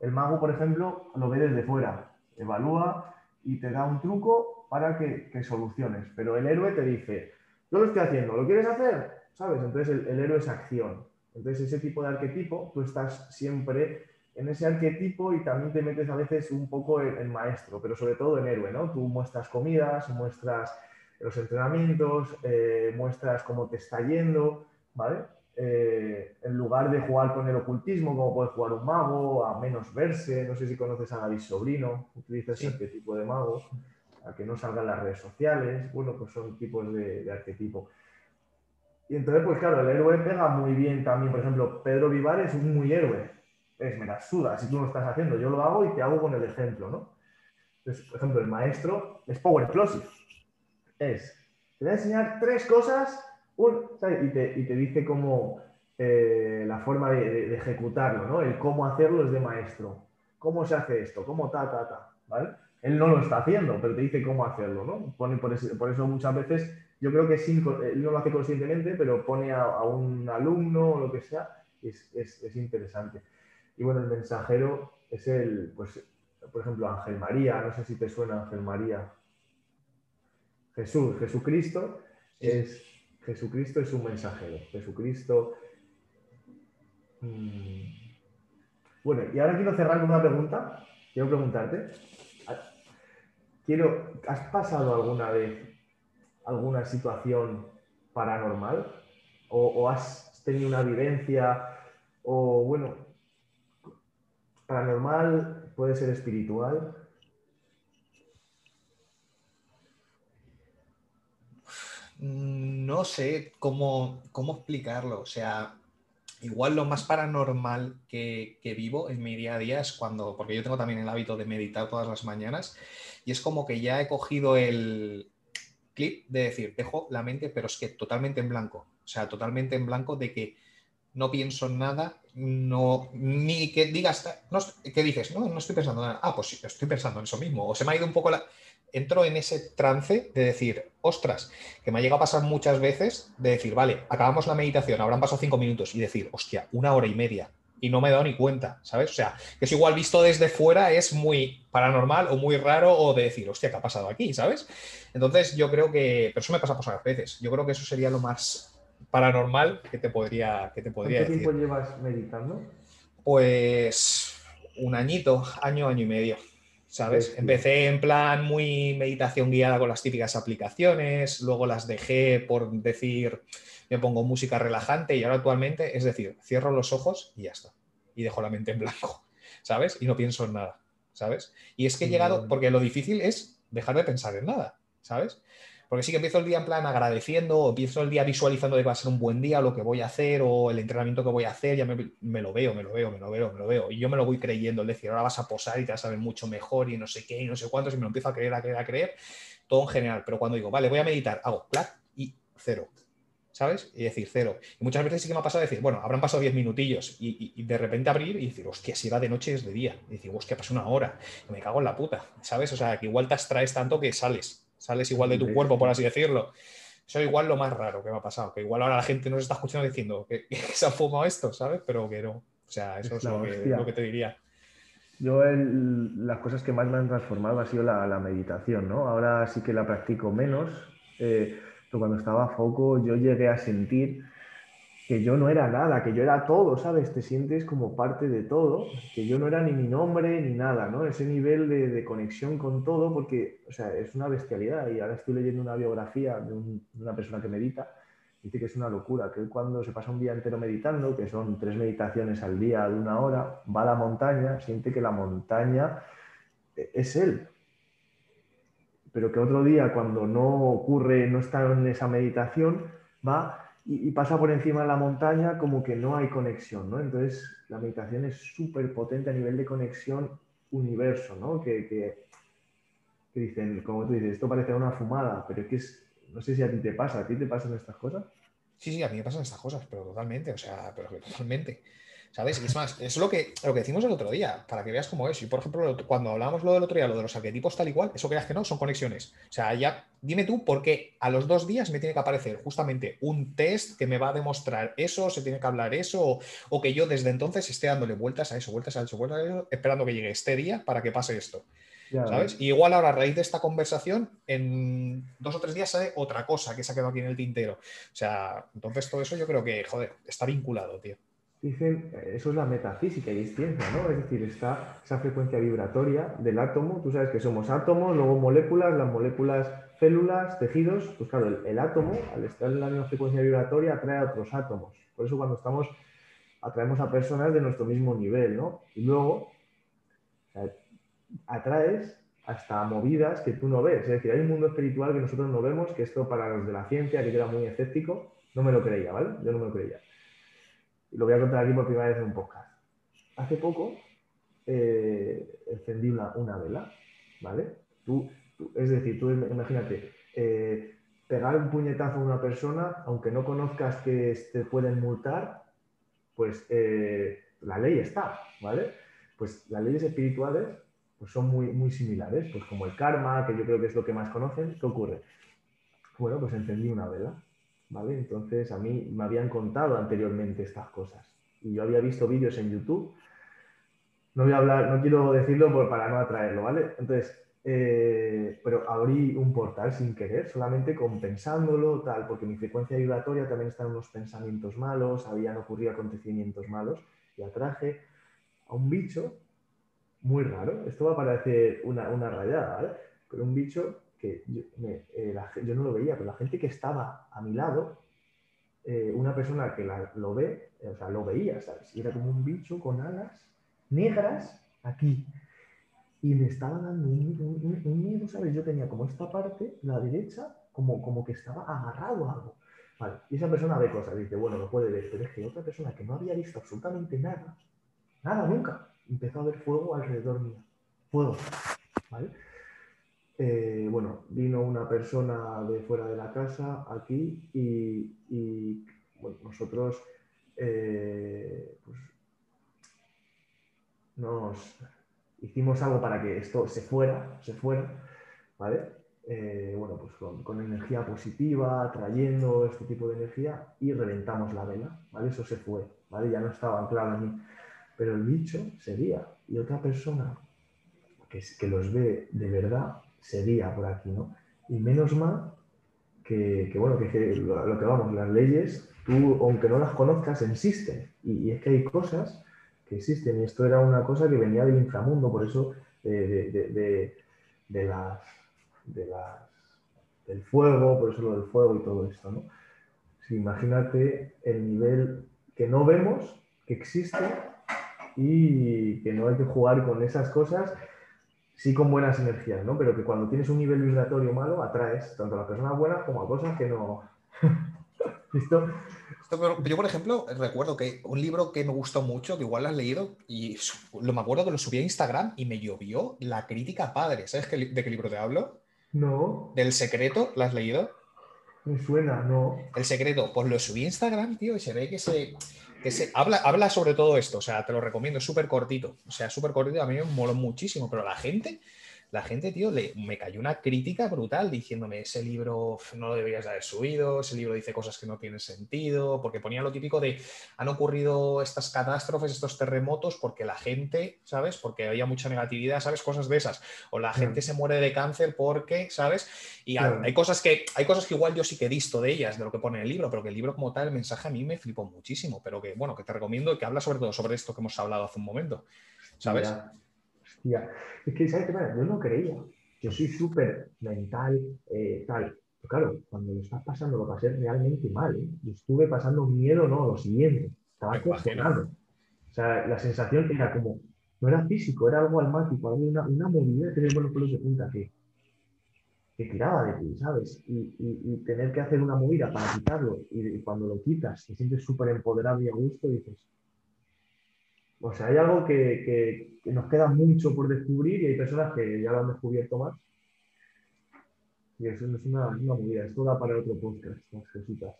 El mago, por ejemplo, lo ve desde fuera, evalúa y te da un truco para que, soluciones. Pero el héroe te dice, yo lo estoy haciendo, ¿lo quieres hacer? ¿Sabes? Entonces el héroe es acción. Entonces, ese tipo de arquetipo, tú estás siempre en ese arquetipo y también te metes a veces un poco en, maestro, pero sobre todo en héroe, ¿no? Tú muestras comidas, muestras los entrenamientos, eh, muestras cómo te está yendo, ¿vale? Eh, en lugar de jugar con el ocultismo, como puede jugar un mago, a menos verse, no sé si conoces a David Sobrino, utiliza ese arquetipo de mago, a que no salgan las redes sociales, bueno, pues son tipos de, arquetipo. Y entonces, pues claro, el héroe pega muy bien también, por ejemplo, Pedro Vivar es un muy héroe, es me la suda, si tú lo estás haciendo, yo lo hago y te hago con el ejemplo, ¿no? Entonces, por ejemplo, el maestro es Power Explosive, es, te voy a enseñar tres cosas y, te, dice cómo eh, la forma de, ejecutarlo, ¿no? El cómo hacerlo es de maestro. ¿Cómo se hace esto? ¿Cómo ta, ta, ta? ¿Vale? Él no lo está haciendo, pero te dice cómo hacerlo, ¿no? Pone, por, eso, muchas veces, yo creo que él no lo hace conscientemente, pero pone a, un alumno o lo que sea, es, es, interesante. Y bueno, el mensajero es el, pues, por ejemplo, Ángel María, no sé si te suena Ángel María. Jesús, Jesucristo es Jesucristo es un mensajero. Jesucristo. Mm, bueno, y ahora quiero cerrar con una pregunta. Quiero preguntarte. Quiero, ¿has pasado alguna vez alguna situación paranormal? ¿O, has tenido una vivencia? O bueno, paranormal puede ser espiritual. No sé cómo, cómo explicarlo. O sea, igual lo más paranormal que, vivo en mi día a día es cuando, porque yo tengo también el hábito de meditar todas las mañanas y es como que ya he cogido el clip de decir, dejo la mente, pero es que totalmente en blanco. O sea, totalmente en blanco de que no pienso en nada, no, ni que digas, no, ¿qué dices? No, no estoy pensando en nada. Ah, pues sí, estoy pensando en eso mismo. O se me ha ido un poco la entro en ese trance de decir, ostras, que me ha llegado a pasar muchas veces, de decir, vale, acabamos la meditación, habrán pasado cinco minutos, y decir, hostia, una hora y media, y no me he dado ni cuenta, ¿sabes? O sea, que es igual visto desde fuera es muy paranormal o muy raro, o de decir, hostia, ¿qué ha pasado aquí? ¿Sabes? Entonces yo creo que, pero eso me pasa por veces, yo creo que eso sería lo más paranormal que te podría, que te podría ¿Cuánto tiempo llevas meditando? Pues un añito, año, año y medio. ¿sabes? Empecé en plan muy meditación guiada con las típicas aplicaciones, luego las dejé por decir, me pongo música relajante y ahora actualmente, es decir, cierro los ojos y ya está. Y dejo la mente en blanco, ¿sabes? Y no pienso en nada, ¿sabes? Y es que he llegado, porque lo difícil es dejar de pensar en nada, ¿sabes? Porque sí que empiezo el día en plan agradeciendo, o empiezo el día visualizando que va a ser un buen día, lo que voy a hacer, o el entrenamiento que voy a hacer, ya me, lo veo, me lo veo, me lo veo, me lo veo. Y yo me lo voy creyendo, es decir, ahora vas a posar y te vas a ver mucho mejor y no sé qué y no sé cuántos, y me lo empiezo a creer, a creer, a creer, todo en general. Pero cuando digo, vale, voy a meditar, hago clac y cero. ¿Sabes? Y decir cero. Y muchas veces sí que me ha pasado decir, bueno, habrán pasado 10 minutillos y, de repente abrir y decir, hostia, si era de noche es de día. Y decir, hostia, pasó una hora. Y me cago en la puta, ¿sabes? O sea, que igual te abstraes tanto que sales sales igual de tu cuerpo, por así decirlo. Eso es igual lo más raro que me ha pasado, que igual ahora la gente nos está escuchando diciendo que, se ha fumado esto, ¿sabes? Pero que no. O sea, eso es, lo, que, te diría. Yo las cosas que más me han transformado ha sido la, meditación, ¿no? Ahora sí que la practico menos, eh, cuando estaba a foco yo llegué a sentir que yo no era nada, que yo era todo, ¿sabes? Te sientes como parte de todo, que yo no era ni mi nombre ni nada, ¿no? Ese nivel de, conexión con todo, porque, o sea, es una bestialidad. Y ahora estoy leyendo una biografía de, una persona que medita, dice que es una locura, que cuando se pasa un día entero meditando, que son tres meditaciones al día de una hora, va a la montaña, siente que la montaña es él. Pero que otro día, cuando no ocurre, no está en esa meditación, va y, pasa por encima de la montaña como que no hay conexión, ¿no? Entonces la meditación es súper potente a nivel de conexión universo, ¿no? Que, que, dicen, como tú dices, esto parece una fumada, pero es que es, no sé si a ti te pasa, ¿a ti te pasan estas cosas? Sí, sí, a mí me pasan estas cosas, pero totalmente, o sea, pero totalmente. ¿Sabes? Y es más, es lo que, lo que decimos el otro día, para que veas cómo es. Y por ejemplo, cuando hablábamos lo del otro día, lo de los arquetipos tal y cual, eso creas que no, son conexiones. O sea, ya dime tú por qué a los dos días me tiene que aparecer justamente un test que me va a demostrar eso, se tiene que hablar eso, o, que yo desde entonces esté dándole vueltas a eso, vueltas a eso, vueltas a eso, esperando que llegue este día para que pase esto. ¿Sabes? Y igual ahora a raíz de esta conversación, en dos o tres días sale otra cosa que se ha quedado aquí en el tintero. O sea, entonces todo eso yo creo que, joder, está vinculado, tío. Dicen, eso es la metafísica y es ciencia, ¿no? Es decir, está esa frecuencia vibratoria del átomo, tú sabes que somos átomos, luego moléculas, las moléculas, células, tejidos, pues claro, el, átomo, al estar en la misma frecuencia vibratoria, atrae a otros átomos. Por eso cuando estamos, atraemos a personas de nuestro mismo nivel, ¿no? Y luego, atraes hasta movidas que tú no ves. Es decir, hay un mundo espiritual que nosotros no vemos, que esto para los de la ciencia, que era muy escéptico, no me lo creía, ¿vale? Yo no me lo creía. Y lo voy a contar aquí por primera vez en un podcast. Hace poco eh, encendí una, vela, ¿vale? Tú, es decir, tú imagínate, eh, pegar un puñetazo a una persona, aunque no conozcas que te pueden multar, pues eh, la ley está, ¿vale? Pues las leyes espirituales pues son muy, muy similares, pues como el karma, que yo creo que es lo que más conocen, ¿qué ocurre? Bueno, pues encendí una vela, ¿vale? Entonces a mí me habían contado anteriormente estas cosas y yo había visto vídeos en YouTube, no voy a hablar, no quiero decirlo para no atraerlo, ¿vale? Entonces, eh, pero abrí un portal sin querer, solamente compensándolo, tal, porque mi frecuencia vibratoria también está en unos pensamientos malos, habían ocurrido acontecimientos malos y atraje a un bicho muy raro. Esto va a parecer una, una rayada, ¿vale? Pero un bicho que yo, eh, yo, no lo veía, pero la gente que estaba a mi lado, eh, una persona que lo ve, eh, o sea, lo veía, ¿sabes? Y era como un bicho con alas negras aquí. Y me estaba dando un, miedo, ¿sabes? Yo tenía como esta parte, la derecha, como, como que estaba agarrado a algo. Vale. Y esa persona ve cosas, dice, bueno, no puede ver, pero es que otra persona que no había visto absolutamente nada, nada, nunca, empezó a ver fuego alrededor mío. Fuego. ¿Vale? Eh, bueno, vino una persona de fuera de la casa aquí y, nosotros eh, pues, nos hicimos algo para que esto se fuera, se fuera, ¿vale? Eh, bueno, pues con, energía positiva, trayendo este tipo de energía y reventamos la vela, ¿vale? Eso se fue, ¿vale? Ya no estaba anclado en mí pero el bicho seguía y otra persona que, que los ve de verdad seguía por aquí, ¿no? Y menos mal que, bueno, que, lo, que vamos, las leyes, tú, aunque no las conozcas, existen. Y, es que hay cosas que existen. Y esto era una cosa que venía del inframundo, por eso de, las, del fuego, por eso lo del fuego y todo esto, ¿no? imagínate el nivel que no vemos, que existe, y que no hay que jugar con esas cosas, sí con buenas energías, ¿no? Pero que cuando tienes un nivel vibratorio malo, atraes tanto a las personas buenas como a cosas que no... ¿Listo? yo, por ejemplo, recuerdo que un libro que me gustó mucho, que igual lo has leído, y lo me acuerdo que lo subí a Instagram y me llovió la crítica padre. ¿Sabes de qué libro te hablo? No. ¿Del secreto? ¿Lo has leído? Me suena, no. El secreto, pues lo subí a Instagram, tío, y se ve que se habla, habla sobre todo esto, o sea, te lo recomiendo, es súper cortito, o sea, súper cortito, a mí me moló muchísimo, pero la gente la gente, tío, le, me cayó una crítica brutal diciéndome, ese libro no lo deberías de haber subido, ese libro dice cosas que no tienen sentido, porque ponía lo típico de, han ocurrido estas catástrofes, estos terremotos, porque la gente, ¿sabes? Porque había mucha negatividad, ¿sabes? Cosas de esas. O la gente se muere de cáncer porque, ¿sabes? Y hay, cosas que, hay cosas que igual yo sí que he visto de ellas, de lo que pone en el libro, pero que el libro como tal, el mensaje a mí me flipó muchísimo, pero que, bueno, que te recomiendo que habla sobre todo sobre esto que hemos hablado hace un momento, ¿sabes? Es que, ¿sabes qué Yo no creía. Yo soy súper mental, eh, tal. Pero claro, cuando lo estás pasando, lo pasé realmente mal. ¿eh? Yo estuve pasando miedo, no, lo siguiente. Estaba cuestionado. O sea, la sensación era como, no era físico, era algo almático, había una, una movida que los pelos de punta que, que tiraba de ti, ¿sabes? Y, y, tener que hacer una movida para quitarlo y, cuando lo quitas te sientes súper empoderado y a gusto y dices, o sea, hay algo que, nos queda mucho por descubrir y hay personas que ya lo han descubierto más. Y eso no es una, una movida, esto da para otro podcast,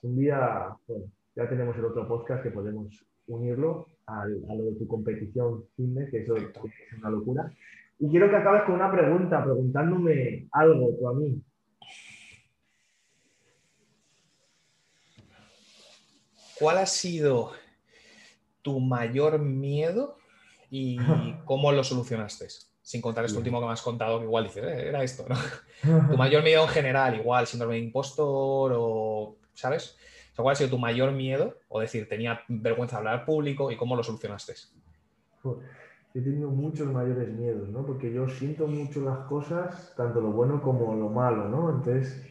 Un día, bueno, ya tenemos el otro podcast que podemos unirlo a lo de tu competición fitness, que eso es una locura. Y quiero que acabes con una pregunta, preguntándome algo tú a mí. ¿Cuál ha sido tu mayor miedo y cómo lo solucionaste. Sin contar este último que me has contado, que igual dices, eh, era esto, ¿no? tu mayor miedo en general, igual, síndrome de impostor o, ¿sabes? ¿Cuál ha sido tu mayor miedo? O decir, tenía vergüenza de hablar público y cómo lo solucionaste. He tenido muchos mayores miedos, ¿no? Porque yo siento mucho las cosas, tanto lo bueno como lo malo, ¿no? Entonces,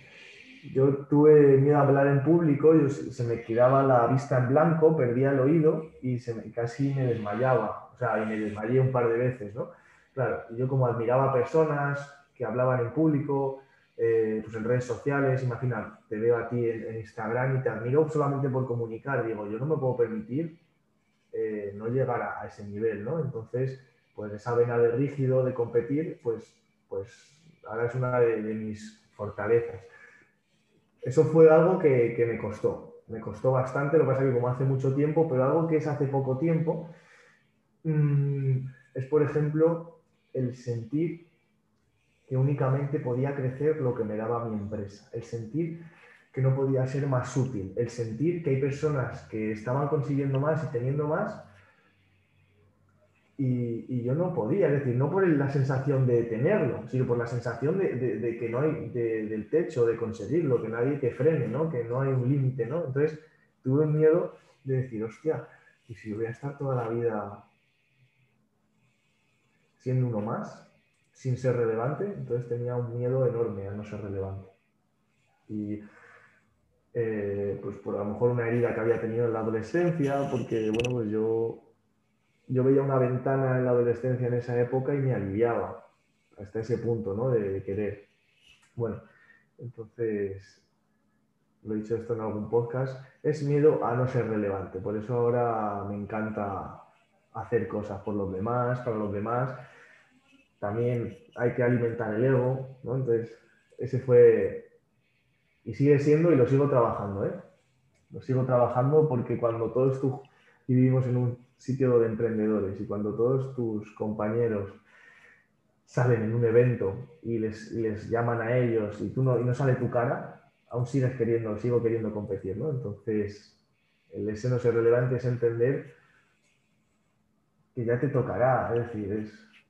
yo tuve miedo a hablar en público, yo, se me quedaba la vista en blanco, perdía el oído y casi me desmayaba, o sea, y me desmayé un par de veces, ¿no? Claro, yo como admiraba a personas que hablaban en público, eh, pues en redes sociales, imagina, te veo a ti en, Instagram y te admiro solamente por comunicar, digo, yo no me puedo permitir eh, no llegar a, ese nivel, ¿no? Entonces, pues esa vena de rígido, de competir, pues, pues ahora es una de mis fortalezas eso fue algo que, me costó, me costó bastante, lo que pasa que como hace mucho tiempo, pero algo que es hace poco tiempo, mm, es por ejemplo el sentir que únicamente podía crecer lo que me daba mi empresa, el sentir que no podía ser más útil, el sentir que hay personas que estaban consiguiendo más y teniendo más y, yo no podía, es decir, no por la sensación de tenerlo, sino por la sensación de, que no hay del techo, de conseguirlo, que nadie te frene, ¿no? que no hay un límite. ¿no? Entonces tuve miedo de decir, hostia, ¿y si voy a estar toda la vida siendo uno más, sin ser relevante? Entonces tenía un miedo enorme a no ser relevante. Y eh, pues por a lo mejor una herida que había tenido en la adolescencia, porque bueno, pues yo yo veía una ventana en la adolescencia en esa época y me aliviaba hasta ese punto, ¿no? De, querer. Bueno, entonces, lo he dicho esto en algún podcast, es miedo a no ser relevante. Por eso ahora me encanta hacer cosas por los demás, para los demás. También hay que alimentar el ego, ¿no? Entonces, ese fue y sigue siendo y lo sigo trabajando, ¿eh? Lo sigo trabajando porque cuando todos tú vivimos en un sitio de emprendedores y cuando todos tus compañeros salen en un evento y les, les llaman a ellos y, tú no, y no sale tu cara, aún sigues queriendo, sigo queriendo competir, ¿no? Entonces, el ese no ser relevante es entender que ya te tocará, es decir,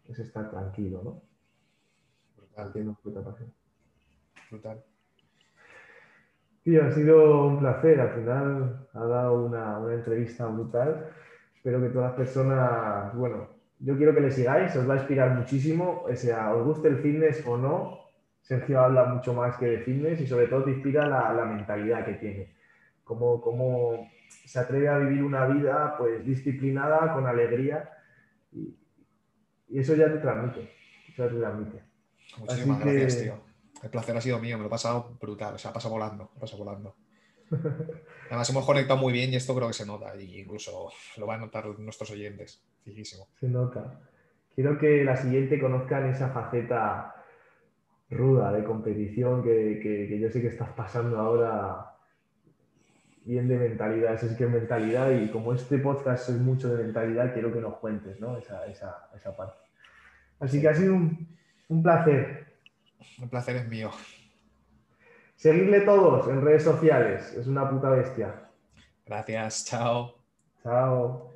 es, estar tranquilo, ¿no? Brutal. Brutal. Tío, ha sido un placer. Al final ha dado una, una entrevista brutal. Espero que todas las personas, bueno, yo quiero que le sigáis, os va a inspirar muchísimo, o sea, os guste el fitness o no, Sergio habla mucho más que de fitness y sobre todo te inspira la, la mentalidad que tiene, cómo, cómo, se atreve a vivir una vida pues disciplinada, con alegría y, eso ya te transmite, eso ya te transmite. Muchísimas gracias, tío. El placer ha sido mío, me lo he pasado brutal, o sea, pasa volando, pasa volando. Además hemos conectado muy bien y esto creo que se nota, y incluso lo van a notar nuestros oyentes. Se nota. Quiero que la siguiente conozcan esa faceta ruda de competición que, yo sé que estás pasando ahora bien de mentalidad, es que es mentalidad y como este podcast es mucho de mentalidad, quiero que nos cuentes ¿no? esa, esa, parte. Así que ha sido un, un placer. Un placer es mío. Seguidle todos en redes sociales, es una puta bestia. Gracias, chao. Chao.